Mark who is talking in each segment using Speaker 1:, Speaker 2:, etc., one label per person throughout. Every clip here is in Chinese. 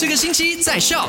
Speaker 1: 这个星期在笑。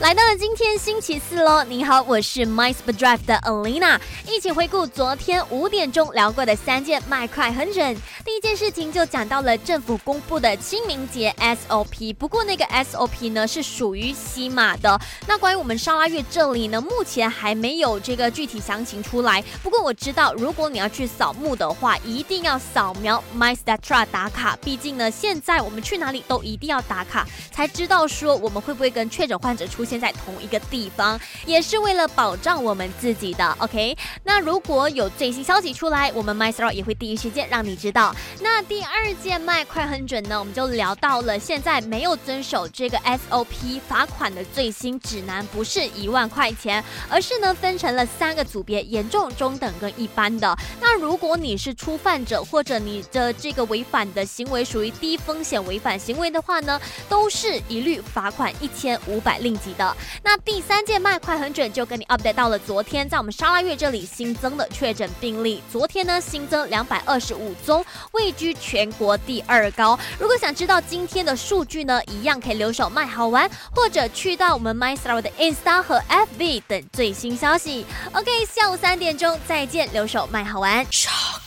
Speaker 2: 来到了今天星期四喽！你好，我是 My Super Drive 的 Alina，一起回顾昨天五点钟聊过的三件卖快很准。第一件事情就讲到了政府公布的清明节 SOP，不过那个 SOP 呢是属于西马的。那关于我们沙拉月这里呢，目前还没有这个具体详情出来。不过我知道，如果你要去扫墓的话，一定要扫描 My Statra 打卡。毕竟呢，现在我们去哪里都一定要打卡，才知道说我们会不会跟确诊患者出现。在同一个地方，也是为了保障我们自己的。OK，那如果有最新消息出来，我们 MyStore 也会第一时间让你知道。那第二件卖快很准呢，我们就聊到了现在没有遵守这个 SOP 罚款的最新指南，不是一万块钱，而是呢分成了三个组别：严重、中等跟一般的。那如果你是初犯者，或者你的这个违反的行为属于低风险违反行为的话呢，都是一律罚款一千五百令吉。那第三件卖快很准，就跟你 update 到了昨天，在我们沙拉月这里新增的确诊病例，昨天呢新增两百二十五宗，位居全国第二高。如果想知道今天的数据呢，一样可以留守卖好玩，或者去到我们 MyStar 的 Insta 和 FB 等最新消息。OK，下午三点钟再见，留守卖好玩。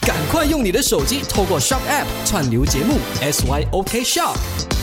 Speaker 1: 赶快用你的手机透过 Shop App 串流节目 SYOK Shop。